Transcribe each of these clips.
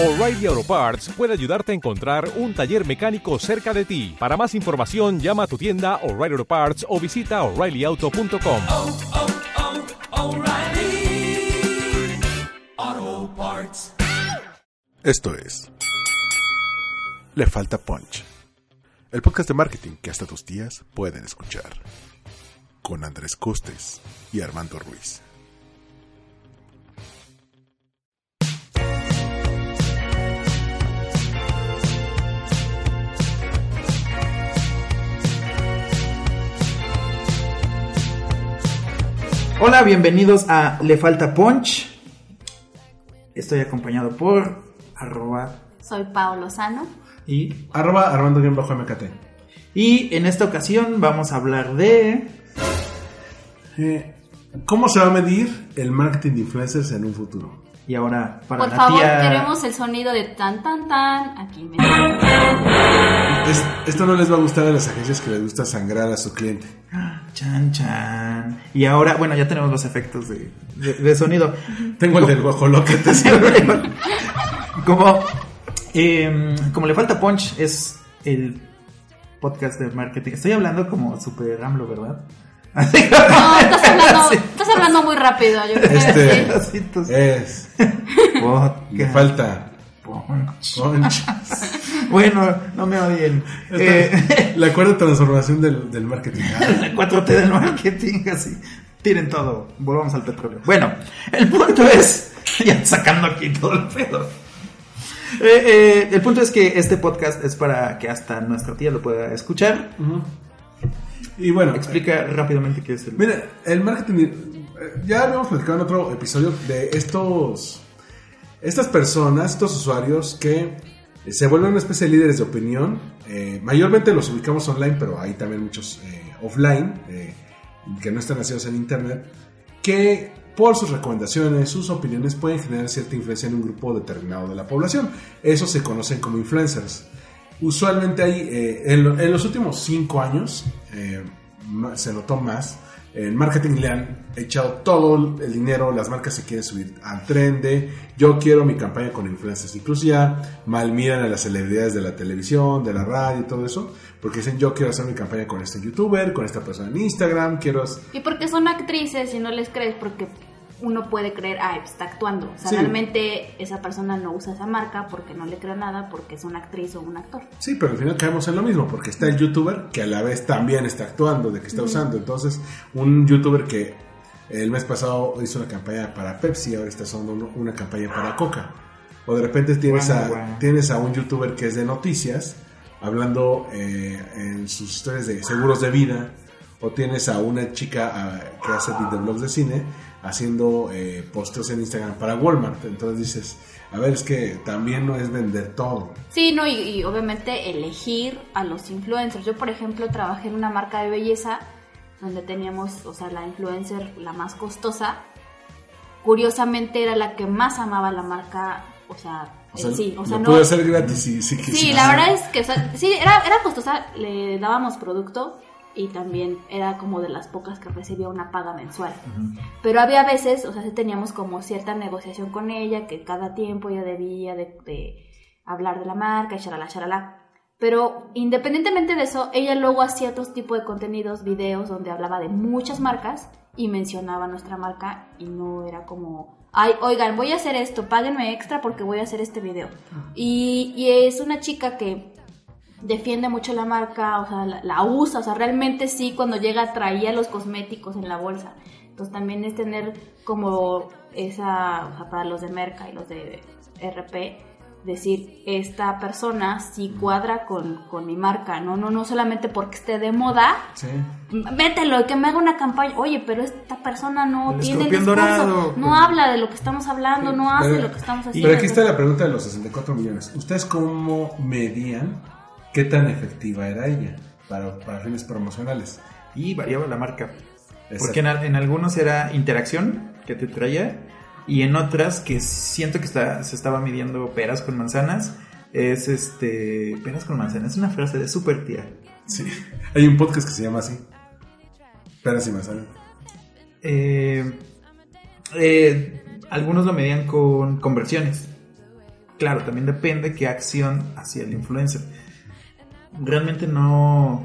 O'Reilly Auto Parts puede ayudarte a encontrar un taller mecánico cerca de ti. Para más información, llama a tu tienda O'Reilly Auto Parts o visita oreillyauto.com. oh, oh, Parts. Esto es Le Falta Punch, el podcast de marketing que hasta tus días pueden escuchar, con Andrés Costes y Armando Ruiz. Hola, bienvenidos a Le Falta Punch. Estoy acompañado por arroba Soy Paolo Lozano. y, Arroba Armando-MKT. y en esta ocasión vamos a hablar de... Eh, ¿Cómo se va a medir el marketing de influencers en un futuro? Y ahora para Por la favor, tía... queremos el sonido de tan tan tan. Aquí me. Es- esto no les va a gustar a las agencias que les gusta sangrar a su cliente. Chan, chan. Y ahora, bueno, ya tenemos los efectos de, de- de sonido. Tengo el del guajolote. te sirve. como, eh, como Le Falta Punch es el podcast de marketing. Estoy hablando como super AMLO, ¿verdad? No, estás hablando, estás hablando muy rápido. Yo creo Este- que sí. Es. podcast. Le falta. Bueno, no me odien. Eh, La cuarta transformación del, del marketing. la 4T del marketing, así. Tiren todo. Volvamos al petróleo. Bueno, el punto es. Ya sacando aquí todo el pedo. Eh, eh, el punto es que este podcast es para que hasta nuestra tía lo pueda escuchar. Y bueno, Explica rápidamente qué es el. Mira, el marketing. eh, Ya habíamos platicado en otro episodio de estos. Estas personas, estos usuarios que eh, se vuelven una especie de líderes de opinión. eh, mayormente los ubicamos online, pero hay también muchos eh, offline que no están nacidos en internet. Que por sus recomendaciones, sus opiniones pueden generar cierta influencia en un grupo determinado de la población. Eso se conocen como influencers. Usualmente hay, en, en los últimos cinco años, ma- se notó más. En marketing le han echado todo el dinero, las marcas se quieren subir al tren de yo quiero mi campaña con influencers. Incluso ya mal miran a las celebridades de la televisión, de la radio y todo eso, porque dicen yo quiero hacer mi campaña con este youtuber, con esta persona en Instagram, quiero... hacer-". Y porque son actrices y no les crees, porque uno puede creer, ah, está actuando. O sea, Sí. realmente esa persona no usa esa marca porque no le creo nada, porque es una actriz o un actor. Sí, pero al final caemos en lo mismo, porque está el youtuber que a la vez también está actuando, de que está usando. Entonces, un youtuber que el mes pasado hizo una campaña para Pepsi, ahora está usando una campaña para Coca. O de repente tienes, a, tienes a un youtuber que es de noticias, hablando eh, en sus historias de seguros de vida. O tienes a una chica ah, que hace videoblogs de cine haciendo eh, posteos en Instagram para Walmart. Entonces dices, a ver, es que también no es vender todo. Sí, no, y, y obviamente elegir a los influencers. Yo, por ejemplo, trabajé en una marca de belleza donde teníamos, o sea, la influencer, la más costosa, curiosamente era la que más amaba la marca, o sea, O sea, sí, o sea, lo no... puede hacer gratis si, si Sí, la verdad es que, o sea, sí, era, era costosa, le dábamos producto y también era como de las pocas que recibía una paga mensual. Pero había veces, o sea, sí teníamos como cierta negociación con ella, que cada tiempo ella debía de, de hablar de la marca y charala, charala. Pero independientemente de eso, ella luego hacía otros tipos de contenidos, videos, donde hablaba de muchas marcas y mencionaba nuestra marca y no era como, ay, oigan, voy a hacer esto, páguenme extra porque voy a hacer este video. Y, y es una chica que defiende mucho la marca, o sea, la, la usa, o sea, realmente sí, cuando llega traía los cosméticos en la bolsa. Entonces también es tener como esa, o sea, para los de Merca y los de RP, decir, esta persona sí cuadra con, con mi marca, ¿no? No, no solamente porque esté de moda, Sí. mételo, que me haga una campaña. Oye, pero esta persona no El tiene escorpión discurso, dorado. no habla de lo que estamos hablando, no hace Pero- lo que estamos haciendo. Pero aquí está la pregunta de los 64 millones. ¿Ustedes cómo medían qué tan efectiva era ella para, para fines promocionales? Y variaba la marca. Exacto. Porque en, al- en algunos era interacción que te traía y en otras que siento que está, se estaba midiendo peras con manzanas. Es este. Peras con manzanas. Es una frase de super tía. Sí. Hay un podcast que se llama así. Peras y manzanas. Eh, eh, algunos lo medían con conversiones. claro, también depende qué acción hacía el influencer. Realmente no...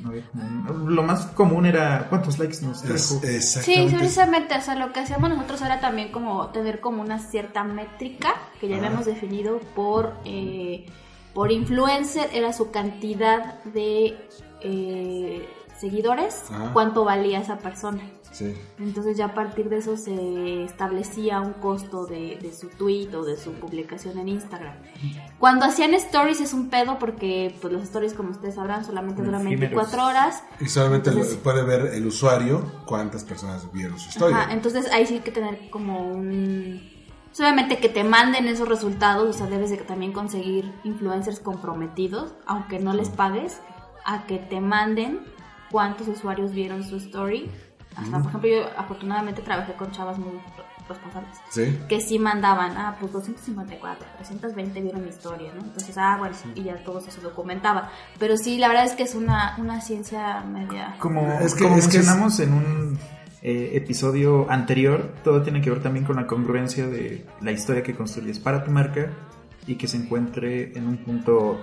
no había como- lo más común era cuántos likes nos Es- trajo. Sí, precisamente, o sea, lo que hacíamos nosotros era también como tener como una cierta métrica que ya habíamos definido por, eh, por influencer, era su cantidad de eh, seguidores, Ajá. cuánto valía esa persona. Sí. Entonces ya a partir de eso se establecía un costo de, de su tweet o de su publicación en Instagram. Cuando hacían stories es un pedo porque pues los stories como ustedes sabrán solamente duran Efímeros. 24 horas. Y solamente lo- puede ver el usuario cuántas personas vieron su historia. Ajá, entonces ahí sí hay que tener como un... Solamente que te manden esos resultados, o sea, debes de también conseguir influencers comprometidos, aunque no les pagues, a que te manden cuántos usuarios vieron su story. Hasta, por ejemplo, yo afortunadamente trabajé con chavas muy responsables Sí. que sí mandaban, ah, pues 254, 320 vieron mi historia, ¿no? Entonces, ah, bueno, y ya todo eso se documentaba. Pero sí, la verdad es que es una, una ciencia media... Como, Es que- como es que es- mencionamos en un eh, episodio anterior, todo tiene que ver también con la congruencia de la historia que construyes para tu marca y que se encuentre en un punto,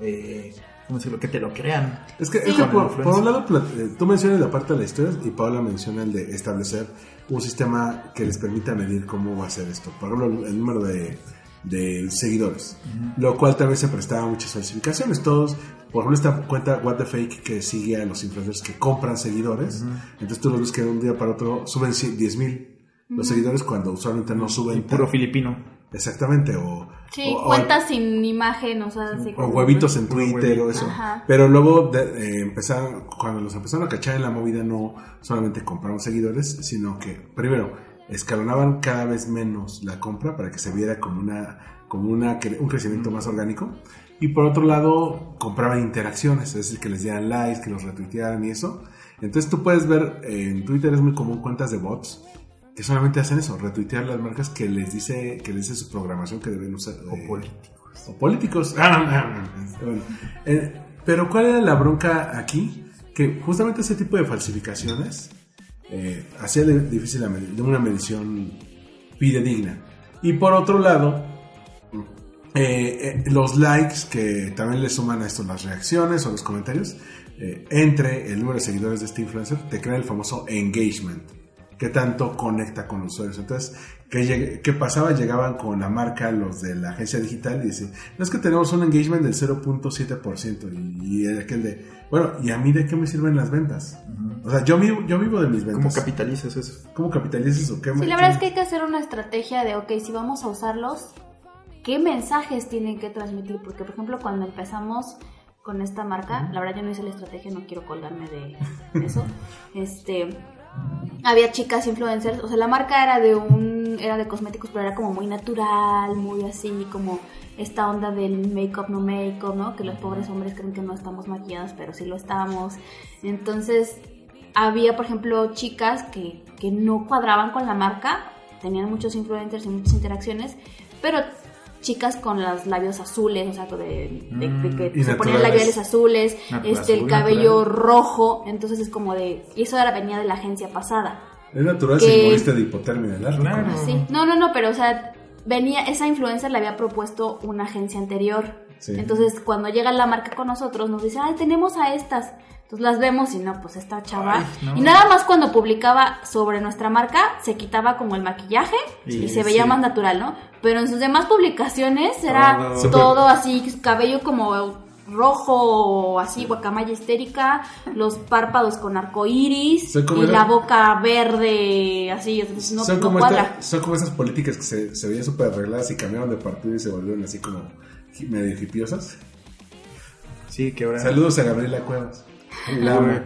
eh, ¿cómo decirlo? Que te lo crean. Es que, Sí. es que por, un lado, eh, tú mencionas la parte de la historia y Paula menciona el de establecer un sistema que les permita medir cómo va a ser esto. Por ejemplo, el, número de, de seguidores, lo cual también se prestaba a muchas falsificaciones. Todos, por ejemplo, esta cuenta What the Fake que sigue a los influencers que compran seguidores. Entonces tú los ves que de un día para otro suben 10 mil los seguidores cuando usualmente no suben. Y puro filipino. Exactamente, o, Sí, o- o- cuentas sin imagen, o sea, así o huevitos en Twitter o eso. Ajá. Pero luego de- eh, empezaron, cuando los empezaron a cachar en la movida, no solamente compraron seguidores, sino que primero escalonaban cada vez menos la compra para que se viera como una, como una, un crecimiento más orgánico. Y por otro lado, compraban interacciones, es decir, que les dieran likes, que los retuitearan y eso. Entonces tú puedes ver, eh, en Twitter es muy común cuentas de bots que solamente hacen eso, retuitear las marcas que les dice, que les dice su programación que deben usar. O eh, políticos. o políticos. Ah, Bueno, eh, pero ¿cuál era la bronca aquí? Que justamente ese tipo de falsificaciones eh, hacía difícil la med- una medición fidedigna. Y por otro lado, los likes que también le suman a esto las reacciones o los comentarios entre el número de seguidores de este influencer te crea el famoso engagement que tanto conecta con los usuarios entonces ¿qué, lleg- qué pasaba? llegaban con la marca los de la agencia digital y decían no es que tenemos un engagement del 0.7% y, y aquel de bueno ¿y a mí de qué me sirven las ventas? o sea yo vivo, yo vivo de mis ¿Cómo ventas capitalizas eso? ¿cómo capitalizas o qué Sí, la verdad es qué- que hay que hacer una estrategia de, ok, si vamos a usarlos, ¿qué mensajes tienen que transmitir? Porque, por ejemplo, cuando empezamos con esta marca, la verdad yo no hice la estrategia, no quiero colgarme de eso. Este, había chicas influencers, o sea, la marca era de un, era de cosméticos, pero era como muy natural, muy así, como esta onda del make-up, no make-up, ¿no? Que los pobres hombres creen que no estamos maquilladas, pero sí lo estamos. Entonces, había, por ejemplo, chicas que, que no cuadraban con la marca, tenían muchos influencers y muchas interacciones, pero chicas con los labios azules, o sea, de, de- de que y se ponían labiales azules, Natural, este, el cabello natural. rojo, entonces es como de, y eso era venía de la agencia pasada. es natural que- si moriste de hipotermia del Ártico. Claro. Sí, no, no, no, pero o sea, venía, esa influencer le había propuesto una agencia anterior. Sí. Entonces, cuando llega la marca con nosotros, nos dice, ay, tenemos a estas. Entonces las vemos y no, pues esta chava. Ay, no. Y nada más cuando publicaba sobre nuestra marca, se quitaba como el maquillaje y, se veía sí. más natural, ¿no? Pero en sus demás publicaciones era Todo. todo, así, cabello como rojo, así, guacamaya histérica, los párpados con arco iris Soy como y era- la boca verde, así, entonces no, son, no como cuadra. esta- son como esas políticas que se, se veían súper arregladas y cambiaron de partido y se volvieron así como medio hipiosas. Sí, que ahora... Saludos a Gabriela Cuevas. La.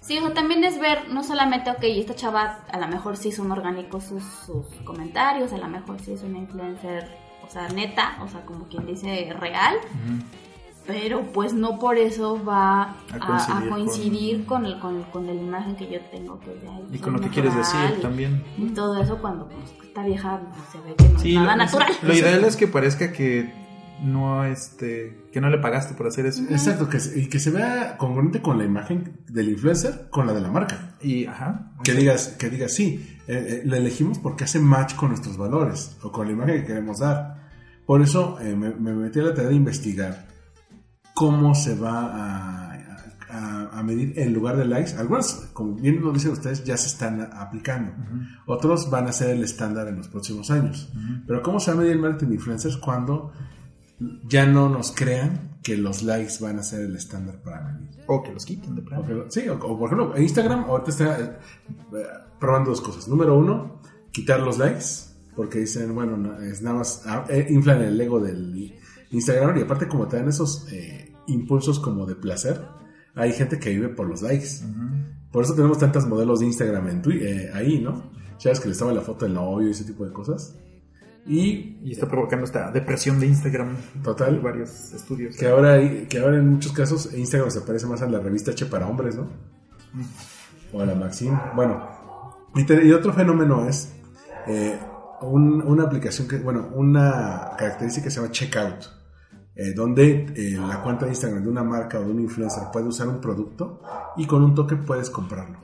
Sí, o también es ver, no solamente, ok, esta chava a lo mejor sí son orgánicos sus, sus comentarios, a lo mejor sí es una influencer, o sea, neta, o sea, como quien dice, real, pero pues no por eso va a, A a coincidir coincidir con, el, con, con la imagen que yo tengo. Que ya Y con lo que quieres decir y- también. Y todo eso cuando pues, esta vieja pues, se ve que no Sí, es nada lo, natural. Lo ideal es que parezca que no este que no le pagaste por hacer eso. Exacto, que, se- y que se vea congruente con la imagen del influencer con la de la marca. Y ajá. Que digas, que digas, sí, eh, eh, lo elegimos porque hace match con nuestros valores o con la imagen que queremos dar. Por eso eh, me, me metí a la tarea de investigar cómo se va a, a- a medir en lugar de likes. Algunos, como bien lo dicen ustedes, ya se están aplicando. Otros van a ser el estándar en los próximos años. Pero ¿cómo se va a medir el marketing de influencers cuando ya no nos crean que los likes van a ser el estándar para medir? O que los quiten de plano. Sí, o, o por ejemplo, Instagram ahorita está eh, probando dos cosas. Número uno, quitar los likes, porque dicen, bueno, no, es nada más, ah, eh, inflan el ego del Instagram y aparte como te dan esos eh, impulsos como de placer, hay gente que vive por los likes. Por eso tenemos tantos modelos de Instagram en Twi- eh, ahí, ¿no? Sabes que les estaba la foto del novio y ese tipo de cosas. Y Y está provocando esta depresión de Instagram. Total. Varios estudios. que ahora, hay- que ahora en muchos casos Instagram se parece más a la revista H para hombres, ¿no? O a la Maxim. Bueno, y, te- y otro fenómeno es eh, un- una aplicación que, bueno, una característica que se llama Checkout, eh, donde eh, la cuenta de Instagram de una marca o de un influencer puede usar un producto y con un toque puedes comprarlo.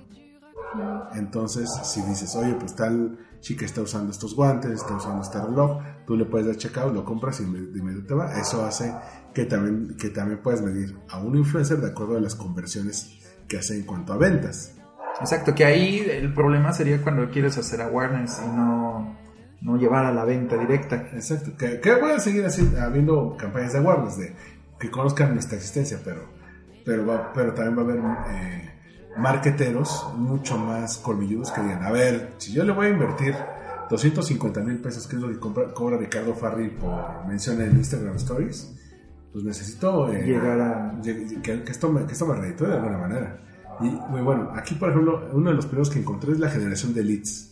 Entonces, si dices, oye, pues tal chica está usando estos guantes, está usando este reloj, tú le puedes dar checkout, lo compras y de inmediato te va. Eso hace que también, que también puedas medir a un influencer de acuerdo a las conversiones que hace en cuanto a ventas. Exacto, que ahí el problema sería cuando quieres hacer awareness y no, no llevar a la venta directa. Exacto. Que, que voy a seguir así, habiendo campañas de awareness, de que conozcan nuestra existencia, pero, pero, va- pero también va a haber eh, marqueteros mucho más colmilludos que digan, a ver, si yo le voy a invertir 250 mil pesos, que es lo que compra- cobra Ricardo Farri por mención en Instagram Stories, pues necesito eh, Llegar a- que, que esto me, que esto me reditúe de alguna manera. Y muy bueno, aquí por ejemplo, uno de los primeros que encontré es la generación de leads.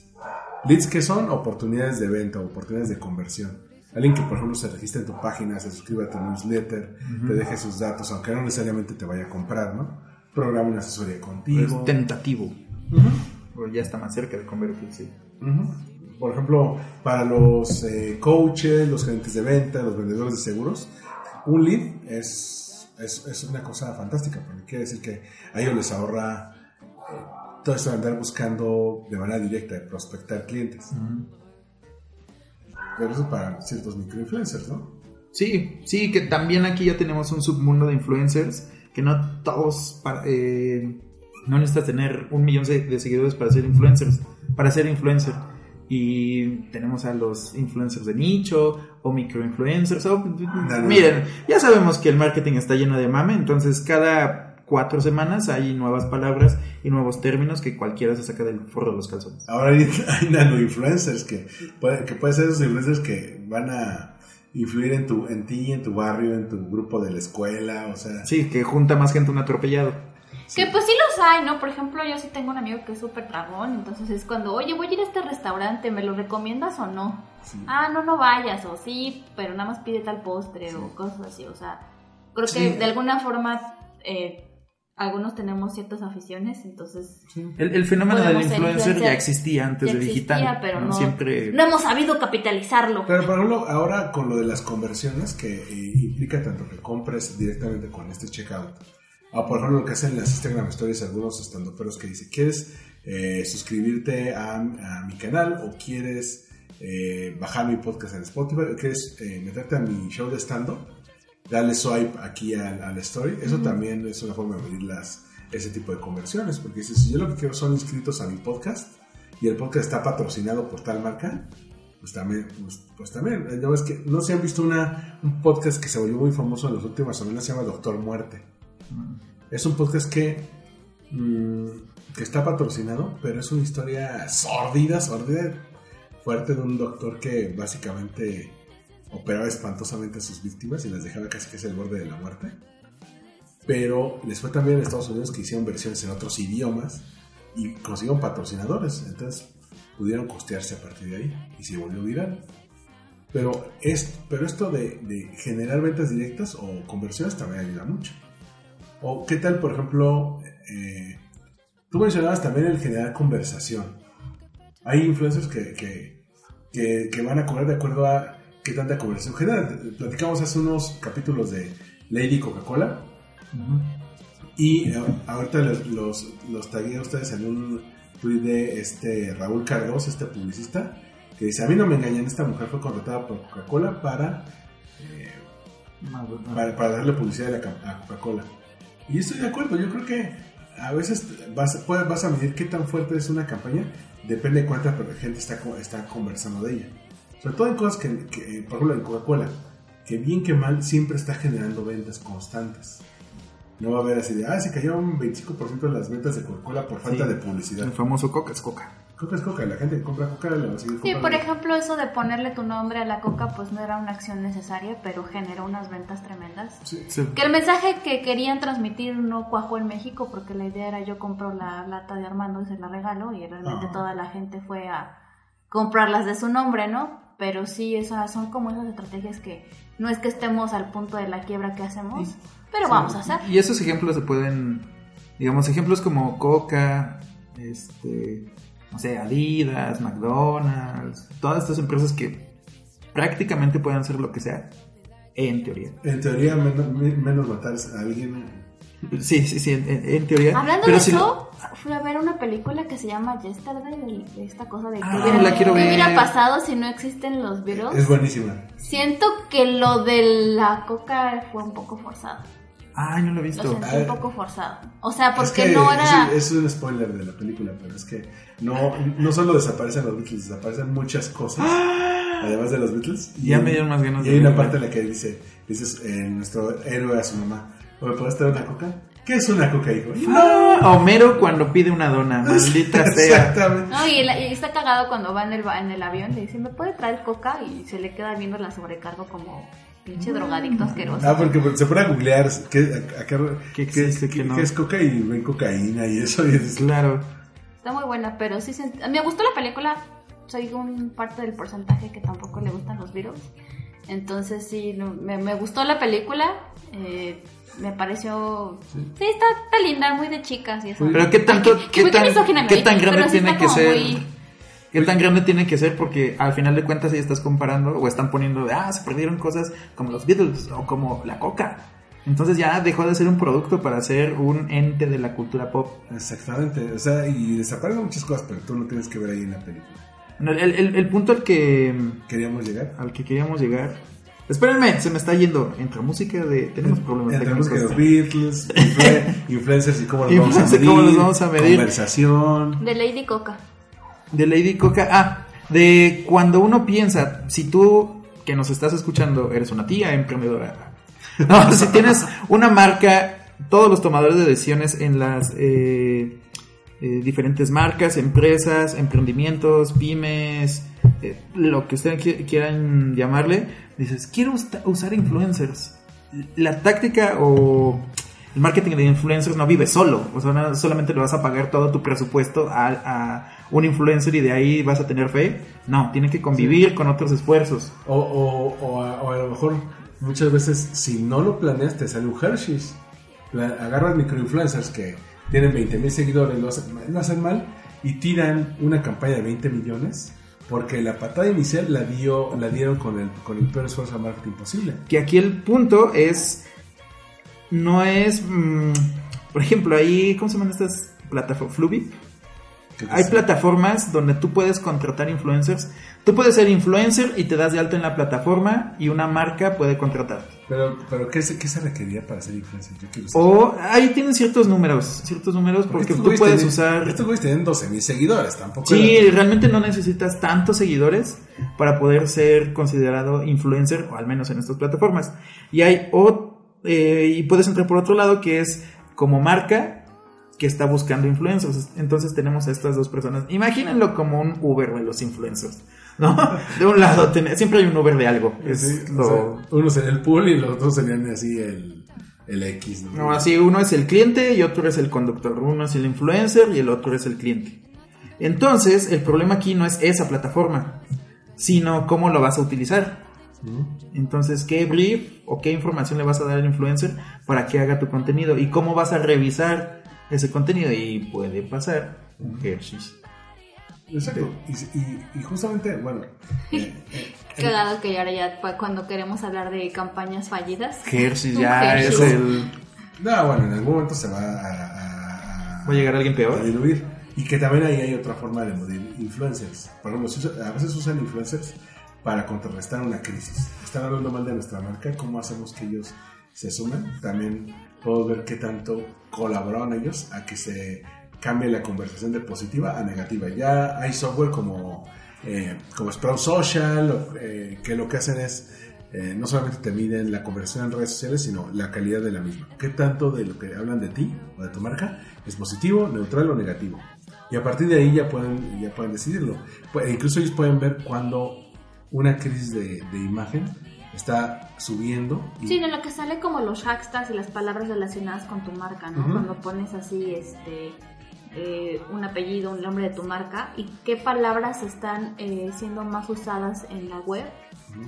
Leads que son oportunidades de venta, oportunidades de conversión. Alguien que, por ejemplo, se registre en tu página, se suscriba a tu newsletter, te deje sus datos, aunque no necesariamente te vaya a comprar, ¿no? Programa una asesoría contigo. Es tentativo. Ya está más cerca de convertirse. Ujú. Por ejemplo, para los eh, coaches, los gerentes de venta, los vendedores de seguros, un lead es, es, es una cosa fantástica, porque quiere decir que a ellos les ahorra eh, todo esto de andar buscando de manera directa, de prospectar clientes. Pero eso para ciertos microinfluencers, ¿no? Sí, sí, que también aquí ya tenemos un submundo de influencers que no todos, eh, no necesitas tener un millón de, seguidores para ser influencers, para ser influencer. Y tenemos a los influencers de nicho o microinfluencers. o- miren, ya sabemos que el marketing está lleno de mame, entonces cada cuatro semanas hay nuevas palabras y nuevos términos que cualquiera se saca del forro de los calzones. Ahora hay, hay nano-influencers que, puede, que pueden ser esos influencers que van a influir en, tu, en ti, en tu barrio, en tu grupo de la escuela, o sea... Sí, que junta más gente un atropellado. Que pues sí los hay, ¿no? Por ejemplo, yo sí tengo un amigo que es súper dragón, entonces es cuando, oye, voy a ir a este restaurante, ¿me lo recomiendas o no? Ah, no, no vayas, o sí, pero nada más pide tal postre o cosas así, o sea, creo que de alguna forma eh, algunos tenemos ciertas aficiones, entonces El, el fenómeno del influencer ya existía antes ya de digital. pero ¿no? no, Siempre. no hemos sabido capitalizarlo. Pero por ejemplo, ahora con lo de las conversiones que eh, implica tanto que compres directamente con este checkout, o por ejemplo lo que hacen las Instagram Stories algunos estandoperos que dicen, ¿quieres eh, suscribirte a, a mi canal o quieres eh, bajar mi podcast en Spotify o quieres eh, meterte a mi show de stand-up? Dale swipe aquí al, al story. Eso también es una forma de medir las, ese tipo de conversiones, porque si yo lo que quiero son inscritos a mi podcast y el podcast está patrocinado por tal marca, pues también, pues, pues también, eh, ya ves que no se han visto una, un podcast que se volvió muy famoso en las últimas semanas, se llama Doctor Muerte. Es un podcast que, mm, que está patrocinado, pero es una historia sordida, sordida, fuerte de un doctor que básicamente operaba espantosamente a sus víctimas y las dejaba casi casi al borde de la muerte. Pero les fue también en Estados Unidos que hicieron versiones en otros idiomas y consiguieron patrocinadores. Entonces pudieron costearse a partir de ahí y se volvió viral. Pero, es, pero esto de, generar ventas directas o conversiones también ayuda mucho. O qué tal, por ejemplo, eh, tú mencionabas también el generar conversación. Hay influencers que, que, que van a cobrar de acuerdo a qué tanta conversación genera. Platicamos hace unos capítulos de Lady Coca-Cola. Y eh, ahorita los, los, los tagué a ustedes en un tweet de este Raúl Cardoso, este publicista, que dice, a mí no me engañan, esta mujer fue contratada por Coca-Cola para, eh, para, para darle publicidad a, Coca-Cola. Y estoy de acuerdo, yo creo que a veces vas, vas a medir qué tan fuerte es una campaña, depende de cuánta gente está, está conversando de ella. Sobre todo en cosas que, que, por ejemplo, en Coca-Cola, que bien que mal siempre está generando ventas constantes. No va a haber así de, ah, se cayó un 25% de las ventas de Coca-Cola por falta Sí. de publicidad. El famoso Coca es Coca. Coca es Coca, la gente que compra Coca le va a seguir Sí, por ejemplo, eso de ponerle tu nombre a la coca, pues no era una acción necesaria, pero generó unas ventas tremendas. Sí. Sí. Que el mensaje que querían transmitir no cuajó en México, porque la idea era yo compro la lata de Armando y se la regalo, y realmente Ah. toda la gente fue a comprarlas de su nombre, ¿no? Pero sí, esas son como esas estrategias que no es que estemos al punto de la quiebra que hacemos, pero vamos a hacer. Y esos ejemplos se pueden, digamos, ejemplos como Coca, este, no sé, Adidas, McDonald's, todas estas empresas que prácticamente pueden hacer lo que sea, en teoría. En teoría, menos, menos matar a alguien. Sí, sí, sí, en, en teoría. Hablando pero de si eso, fui a ver una película que se llama Yesterday, de, esta cosa de que Ah, hubiera, la quiero ¿qué hubiera ver. pasado si no existen los virus. Es buenísima. Siento que lo de la coca fue un poco forzado. Ay, no lo he Lo visto. sentí Ah. un poco forzado. O sea, Es porque que no era... es, es un spoiler de la película, pero es que no, no solo desaparecen los Beatles, desaparecen muchas cosas. Además de los Beatles. ¡Ah! Ya me dieron más ganas Y de hay una parte en la que dice, dices, eh, nuestro héroe a su mamá, ¿me puedes traer una coca? ¿Qué es una coca, hijo? Ah, Homero cuando pide una dona, maldita sea. Exactamente. No, y, el- y está cagado cuando va en el, ba- en el avión, le dice, ¿me puede traer coca? Y se le queda viendo la sobrecargo como pinche drogadicto asqueroso. Ah, porque se pone a googlear qué, a, a qué, ¿Qué qué- existe, qué no? qué es coca y ven cocaína y eso. Y dices, Claro. Está muy buena, pero sí se... Me gustó la película, soy un parte del porcentaje que tampoco le gustan los virus. Entonces sí, no- me, me gustó la película, eh, me pareció... Sí, está, está linda, muy de chicas y eso. Pero qué tanto, Ay, qué tan, qué tan grande sí tiene que ser. muy- ¿Qué tan grande tiene que ser? Porque al final de cuentas ahí estás comparando o están poniendo de, ah, se perdieron cosas como los Beatles o como la coca. Entonces ya dejó de ser un producto para ser un ente de la cultura pop. Exactamente, o sea, y desaparecen muchas cosas, pero tú no tienes que ver ahí en la película. Bueno, El, el- el punto al que, Queríamos llegar. al que queríamos llegar. Espérenme, se me está yendo. Entre música de. Tenemos problemas Entramos que los técnicos. Beatles, influe- influencers y cómo los vamos a Influencers y medir. cómo los vamos a medir. Conversación. De Lady Coca. De Lady Coca. Ah, de cuando uno piensa, si tú que nos estás escuchando eres una tía emprendedora. No, si tienes una marca, todos los tomadores de decisiones en las eh, eh, diferentes marcas, empresas, emprendimientos, pymes, eh, lo que ustedes qui- quieran llamarle, dices, quiero usar influencers. La táctica o el marketing de influencers no vive solo, o sea, no solamente le vas a pagar todo tu presupuesto a, a un influencer y de ahí vas a tener fe. No, tiene que convivir con otros esfuerzos. O, o, o, a, o a lo mejor muchas veces si no lo planeas te sale un Hershey's. Agarras microinfluencers que tienen 20 mil seguidores, lo hacen, lo hacen mal y tiran una campaña de 20 millones porque la patada inicial la dio la dieron con el, con el peor esfuerzo de marketing posible. Que aquí el punto es, no es, mm, por ejemplo, ahí, ¿cómo se llaman estas plataformas? Fluvi. Hay plataformas donde tú puedes contratar influencers. Tú puedes ser influencer y te das de alta en la plataforma y una marca puede contratarte. Pero, pero ¿qué, se, ¿qué se requería para ser influencer? Yo. O ahí tienen ciertos números, ciertos números porque tú puedes usar... Estos güeyes tienen 12 mil seguidores, tampoco. Sí, era- realmente no necesitas tantos seguidores para poder ser considerado influencer, o al menos en estas plataformas. Y hay o- eh, y puedes entrar por otro lado que es como marca que está buscando influencers. Entonces tenemos a estas dos personas. Imagínenlo como un Uber de los influencers. ¿No? De un lado, ten- siempre hay un Uber de algo. Es Sí, o lo- sea, uno sería el pool y los otros serían así el, el X. ¿no? No, así uno es el cliente y otro es el conductor. Uno es el influencer y el otro es el cliente. Entonces, el problema aquí no es esa plataforma, sino cómo lo vas a utilizar. Entonces, ¿qué brief o qué información le vas a dar al influencer para que haga tu contenido? Y cómo vas a revisar ese contenido. Y puede pasar un Hershey's. Exacto. Y, y- y justamente, bueno, eh, eh, Qué dado que ahora ya cuando queremos hablar de campañas fallidas. Hershey's ya Hershey's. es el... No, bueno, en algún momento se va a, a- a- ¿Va a llegar alguien peor? a diluir. Y que también ahí hay otra forma de medir influencers. Por ejemplo, a veces usan influencers para contrarrestar una crisis. Están hablando mal de nuestra marca, ¿cómo hacemos que ellos se sumen? También puedo ver qué tanto colaboraron ellos a que se cambie la conversación de positiva a negativa. Ya hay software como, eh, como Sprout Social, eh, que lo que hacen es eh, no solamente te miden la conversión en redes sociales, sino la calidad de la misma. ¿Qué tanto de lo que hablan de ti o de tu marca es positivo, neutral o negativo? Y a partir de ahí ya pueden, ya pueden decidirlo. Pu- incluso ellos pueden ver cuando una crisis de, de imagen está subiendo. y- Sí, de lo que sale como los hashtags y las palabras relacionadas con tu marca, ¿no? Cuando pones así, este, eh, un apellido, un nombre de tu marca y qué palabras están eh, siendo más usadas en la web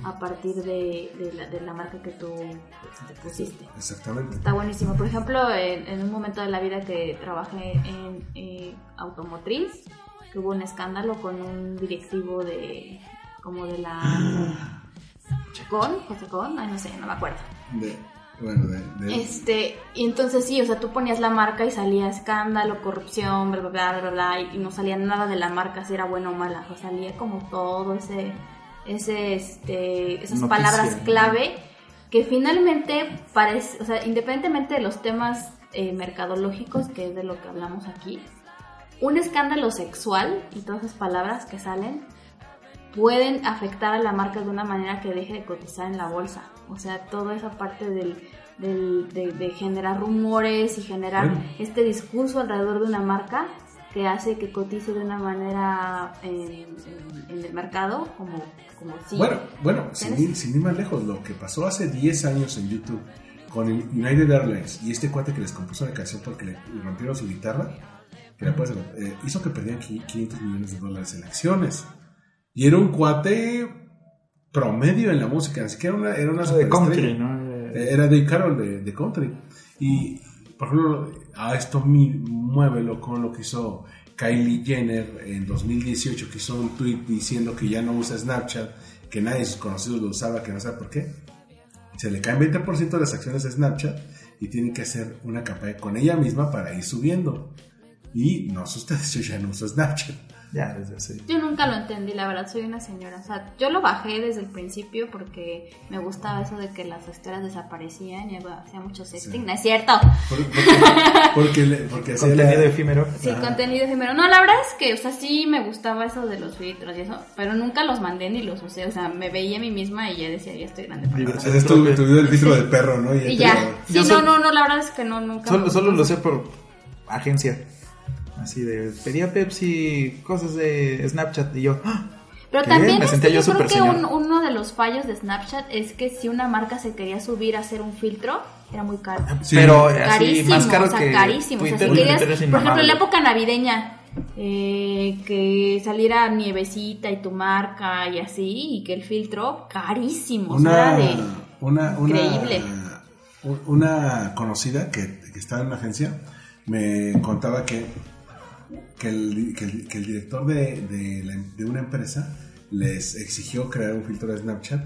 a partir de, de la, de la marca que tú este, pusiste. Exactamente. Está buenísimo. Por ejemplo, en, en un momento de la vida que trabajé en eh, automotriz, que hubo un escándalo con un directivo de como de la Con, José ay no sé, no me acuerdo. De- bueno, de, de- Este, y entonces sí, o sea, tú ponías la marca y salía escándalo, corrupción, bla, bla, bla, bla, bla, y no salía nada de la marca si era buena o mala, o sea, salía como todo ese, ese, este, esas Noticia. palabras clave que finalmente parece, o sea, independientemente de los temas eh, mercadológicos, que es de lo que hablamos aquí, un escándalo sexual y todas esas palabras que salen pueden afectar a la marca de una manera que deje de cotizar en la bolsa. O sea, toda esa parte del, del- de, de generar rumores y generar Bueno. este discurso alrededor de una marca que hace que cotice de una manera en, en- en el mercado como, como si... Bueno, bueno, sin ir, sin ir más lejos, lo que pasó hace 10 años en YouTube con el United Airlines y este cuate que les compuso la canción porque le rompieron su guitarra, que la puedes- eh, hizo que perdieran qui- 500 millones de dólares en acciones. Y era un cuate promedio en la música, así que era una, era una de country. ¿no? Eh, Era Dave Carroll de, de country. Y, por ejemplo, a esto mi, muévelo con lo que hizo Kylie Jenner en 2018, que hizo un tweet diciendo que ya no usa Snapchat, que nadie de sus conocidos lo usaba, que no sabe por qué. Se le caen 20% de las acciones de Snapchat y tiene que hacer una campaña con ella misma para ir subiendo. Y no sé ustedes, yo ya no uso Snapchat. Ya, desde hace... Yo nunca lo entendí, la verdad, soy una señora. O sea, yo lo bajé desde el principio porque me gustaba eso de que las historias desaparecían y hacía mucho sexting. Sí. No es cierto. Por- Porque, porque, le- porque hacía Contenido la- efímero. Sí, Ajá. contenido efímero. No, la verdad es que, o sea, sí me gustaba eso de los filtros y eso, pero nunca los mandé ni los usé. O sea, me veía a mí misma y ya decía, ya estoy grande. para. Haces tu, tu video del filtro del perro, ¿no? Y ya. Sí, Yo no, no, no, la verdad es que no, nunca. Solo, solo lo sé por agencia. Así de, pedía Pepsi, cosas de Snapchat y yo... ¡ah! Pero ¿Qué? también Me es que yo yo creo que un- uno de los fallos de Snapchat es que si una marca se quería subir a hacer un filtro, era muy caro. Sí. Pero así, carísimo, más caro o sea, que carísimo. O sea, si Twitter. querías, Twitter es por ejemplo, en la época navideña, eh, que saliera nievecita y tu marca y así, y que el filtro, carísimo. o sea, una, de- una, una, Increíble. una conocida que, que estaba en una agencia me contaba que, que, el, que el- que el director de, de, la- de una empresa les exigió crear un filtro de Snapchat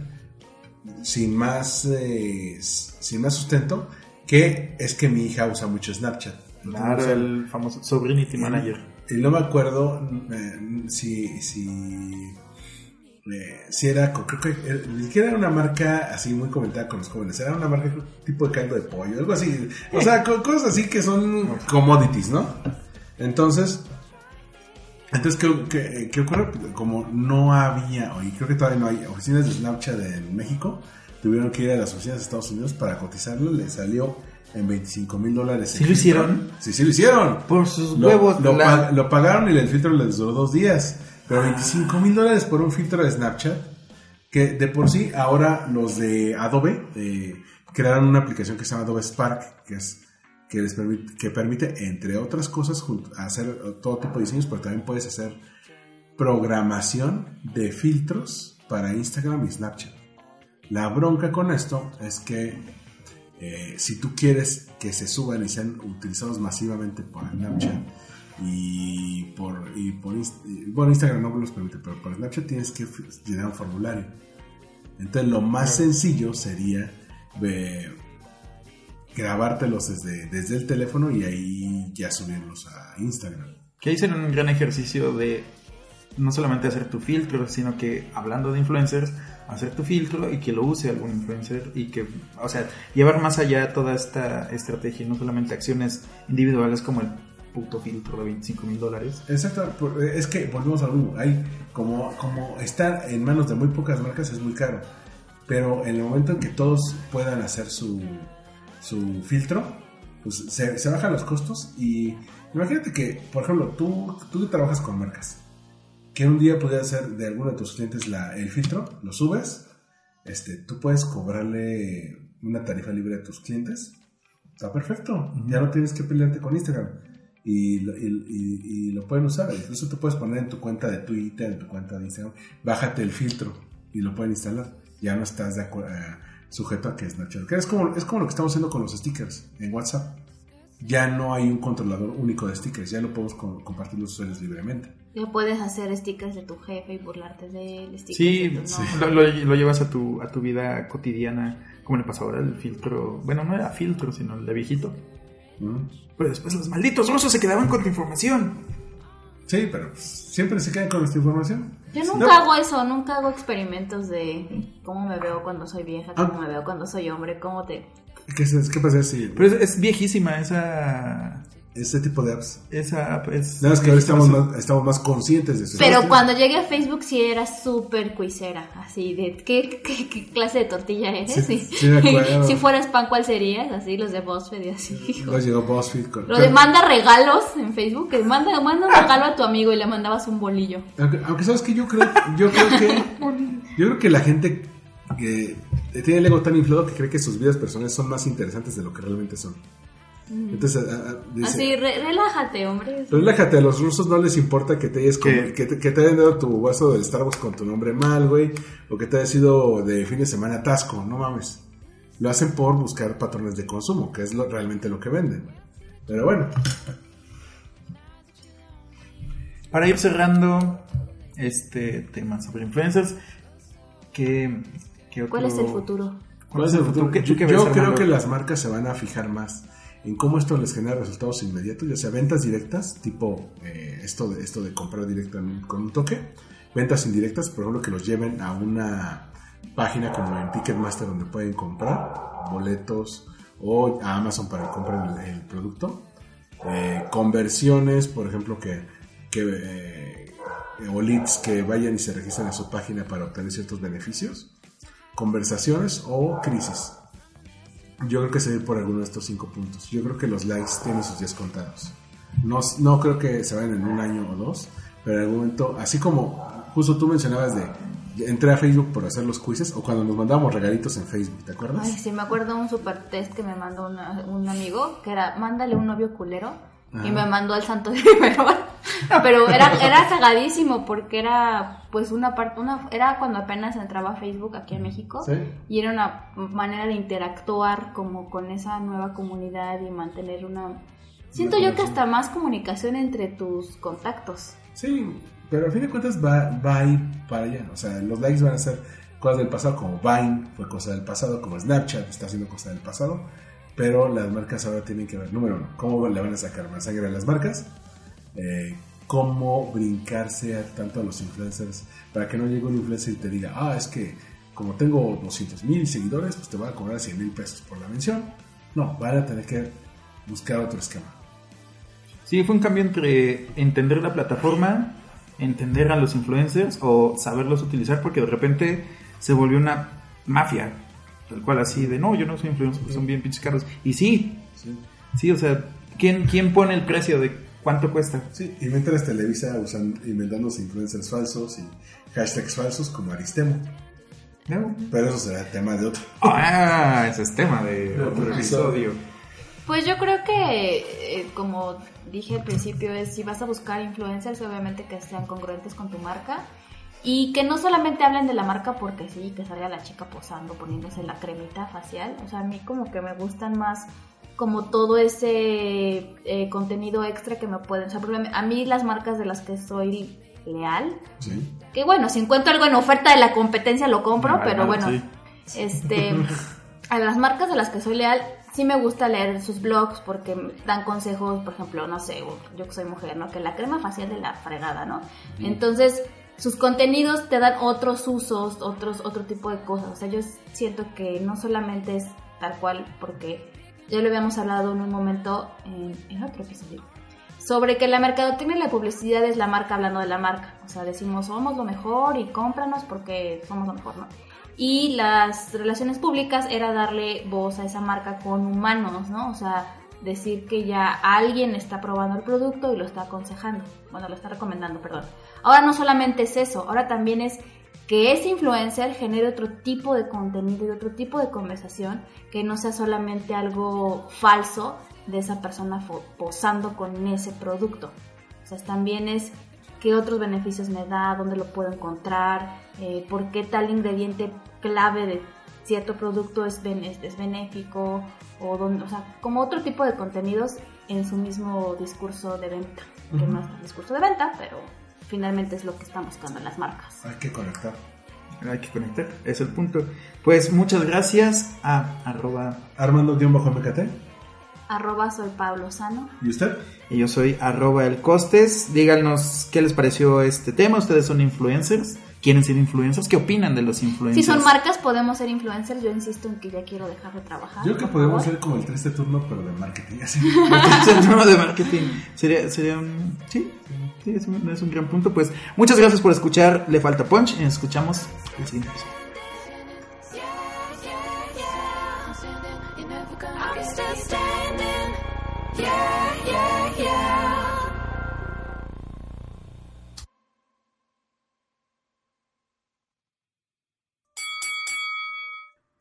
sin más, eh, sin más sustento que es que mi hija usa mucho Snapchat. Claro, el famoso Sobrinity Manager. Y no me acuerdo eh, si, si, eh, si era, creo que ni siquiera era una marca así muy comentada con los jóvenes, era una marca tipo de caldo de pollo, algo así. O sea, co- cosas así que son commodities, ¿no? Entonces, entonces ¿qué, qué, qué ocurre? Como no había, y creo que todavía no hay oficinas de Snapchat en México, tuvieron que ir a las oficinas de Estados Unidos para cotizarlo, le salió en 25 mil dólares. ¿Sí lo hicieron? Sí, sí lo hicieron. Por sus Lo, huevos. lo la- lo pagaron y el filtro les duró dos días. Pero 25 mil dólares por un filtro de Snapchat. Que de por sí, ahora los de Adobe eh, crearon una aplicación que se llama Adobe Spark, que es que les permite, que permite, entre otras cosas, hacer todo tipo de diseños, pero también puedes hacer programación de filtros para Instagram y Snapchat. La bronca con esto es que eh, si tú quieres que se suban y sean utilizados masivamente por Snapchat y por, y por y- bueno, Instagram no los permite, pero por Snapchat tienes que llenar un formulario. Entonces lo más sencillo sería eh, grabártelos desde, desde el teléfono y ahí ya subirlos a Instagram. Que sería un gran ejercicio de no solamente hacer tu filtro, sino que hablando de influencers, hacer tu filtro y que lo use algún influencer y que, o sea, llevar más allá toda esta estrategia y no solamente acciones individuales como el puto filtro de 25 mil dólares. Exacto, por- es que volvemos a lo mismo. Hay como, como estar en manos de muy pocas marcas es muy caro. Pero en el momento en que todos puedan hacer su, su filtro, pues se, se bajan los costos. Y imagínate que, por ejemplo, tú, tú que trabajas con marcas, que un día podría hacer de alguno de tus clientes la, el filtro, lo subes, este, tú puedes cobrarle una tarifa libre a tus clientes. Está perfecto. Ya no tienes que pelearte con Instagram. Y, lo- y- y- y lo pueden usar. Incluso tú puedes poner en tu cuenta de Twitter, en tu cuenta de Instagram, bájate el filtro y lo pueden instalar. Ya no estás de acu- eh, sujeto a que Snapchat. Que es como, es como lo que estamos haciendo con los stickers en WhatsApp. Ya no hay un controlador único de stickers. Ya lo podemos co- compartir los usuarios libremente. Ya puedes hacer stickers de tu jefe y burlarte de él. Sí, de sí. Lo, lo- lo llevas a tu, a tu vida cotidiana, como le pasa ahora el filtro, bueno, no era filtro, sino el de viejito. ¿no? Pero después los malditos rusos se quedaban con tu información. Sí, pero pues, siempre se quedan con esta información. Yo nunca No. hago eso, nunca hago experimentos de cómo me veo cuando soy vieja, cómo Ah. me veo cuando soy hombre, cómo te... ¿Qué, es- qué pasa si Pero es, es viejísima esa... este tipo de apps? Esa app es... Nada más que ahora estamos más, estamos más conscientes de eso. Pero cuando llegué a Facebook sí era súper cuisera, así de ¿qué, qué, qué clase de tortilla eres? Sí, Sí. sí me si fueras pan, ¿cuál serías? Así los de BuzzFeed y así. hijo. Llegó BuzzFeed con... Lo de manda regalos en Facebook, que manda, manda un regalo a tu amigo y le mandabas un bolillo. Aunque, aunque sabes que yo creo, yo creo que, yo creo que la gente que tiene el ego tan inflado que cree que sus vidas personales son más interesantes de lo que realmente son. Entonces, a- a- dice, Así, re- relájate, hombre. relájate, a los rusos no les importa que te hayas que, te, que te hayan dado tu vaso del Starbucks con tu nombre mal, güey, o que te haya sido de fin de semana atasco, no mames. Lo hacen por buscar patrones de consumo, que es lo, realmente lo que venden. Pero bueno, Para ir cerrando este tema sobre influencers, ¿qué, qué otro- ¿Cuál es el futuro? ¿Cuál es el futuro? ¿Qué- tú Yo, qué ves, yo creo que las marcas se van a fijar más en cómo esto les genera resultados inmediatos, ya sea ventas directas, tipo eh, esto, de, esto de comprar directamente con un toque, ventas indirectas, por ejemplo, que los lleven a una página como en Ticketmaster donde pueden comprar boletos o a Amazon para que compren el, producto. Eh, conversiones, por ejemplo, que, que eh, o leads que vayan y se registren a su página para obtener ciertos beneficios conversaciones o crisis. Yo creo que se ve por alguno de estos cinco puntos. Yo creo que los likes tienen sus días contados. No, no creo que se vayan en un año o dos, pero en algún momento, así como justo tú mencionabas de entré a Facebook por hacer los quizzes o cuando nos mandábamos regalitos en Facebook, ¿te acuerdas? Ay, sí, me acuerdo un super test que me mandó una- un amigo, que era, mándale un novio culero. Y me mandó al santo de Riverol. Pero era, era cagadísimo porque era, pues, una parte, una, era cuando apenas entraba Facebook aquí en México. Sí. Y era una manera de interactuar como con esa nueva comunidad y mantener una... Siento yo que hasta más comunicación entre tus contactos. Sí, pero a fin de cuentas va, va a ir para allá. O sea, los likes van a ser cosas del pasado, como Vine fue cosa del pasado, como Snapchat está haciendo cosa del pasado. Pero las marcas ahora tienen que ver, número uno, cómo le van a sacar más sangre a las marcas, eh, cómo brincarse a, tanto a los influencers, para que no llegue un influencer y te diga, ah, es que como tengo 200 mil seguidores, pues te voy a cobrar 100 mil pesos por la mención. No, van a tener que buscar otro esquema. Sí, fue un cambio entre entender la plataforma, entender a los influencers o saberlos utilizar porque de repente se volvió una mafia, tal cual así de no, yo no soy influencer, porque son bien pinches caros. Y sí, Sí. sí, o sea, ¿quién, quién pone el precio de cuánto cuesta? Sí, y mientras Televisa usan, inventándose influencers falsos y hashtags falsos como Aristemo. ¿No? Pero eso será tema de otro. Ah, ese es tema de otro episodio. Pues yo creo que, eh, como dije al principio, es si vas a buscar influencers, obviamente que sean congruentes con tu marca y que no solamente hablen de la marca porque sí, que salga la chica posando, poniéndose la cremita facial. O sea, a mí como que me gustan más como todo ese eh, contenido extra que me pueden... O sea, porque a mí las marcas de las que soy leal. Sí. Que bueno, si encuentro algo en oferta de la competencia lo compro, pero bueno, sí. este, a las marcas de las que soy leal, sí me gusta leer sus blogs porque dan consejos, por ejemplo, no sé, yo que soy mujer, ¿no? Que la crema facial de la fregada, ¿no? Entonces, sus contenidos te dan otros usos, otros, otro tipo de cosas. O sea, yo siento que no solamente es tal cual, porque ya lo habíamos hablado en un momento en, en otro episodio sobre que la mercadotecnia y la publicidad es la marca hablando de la marca. O sea, decimos somos lo mejor y cómpranos porque somos lo mejor, ¿no? Y las relaciones públicas era darle voz a esa marca con humanos, ¿no? O sea, decir que ya alguien está probando el producto y lo está aconsejando. Bueno, lo está recomendando, perdón. Ahora no solamente es eso, ahora también es que ese influencer genere otro tipo de contenido y otro tipo de conversación que no sea solamente algo falso de esa persona posando con ese producto. O sea, también es qué otros beneficios me da, dónde lo puedo encontrar, eh, por qué tal ingrediente clave de cierto producto es, ben- es, benéfico, o, dónde, o sea, como otro tipo de contenidos en su mismo discurso de venta, que no es un discurso de venta, pero finalmente es lo que están buscando las marcas. Hay que conectar. Hay que conectar, es el punto. Pues muchas gracias a arroba Armando-MKT. Arroba soy Pablo Sano. ¿Y usted? y yo soy arroba el costes. Díganos qué les pareció este tema. Ustedes son influencers. ¿Quieren ser influencers? ¿Qué opinan de los Si influencers? son marcas, podemos ser influencers. Yo insisto en que ya quiero dejar de trabajar. Yo creo que podemos favor. ser como el triste turno, pero de marketing. Así. El tema de marketing. Sería, sería un. Sí, sí, es un, gran punto. Pues muchas gracias por escuchar. Le falta punch. Y escuchamos el siguiente episodio.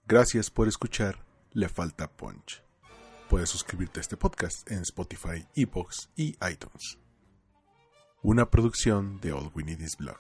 Gracias por escuchar Le Falta Punch. Puedes suscribirte a este podcast en Spotify, Evox y iTunes. Una producción de All We Need Is Blog.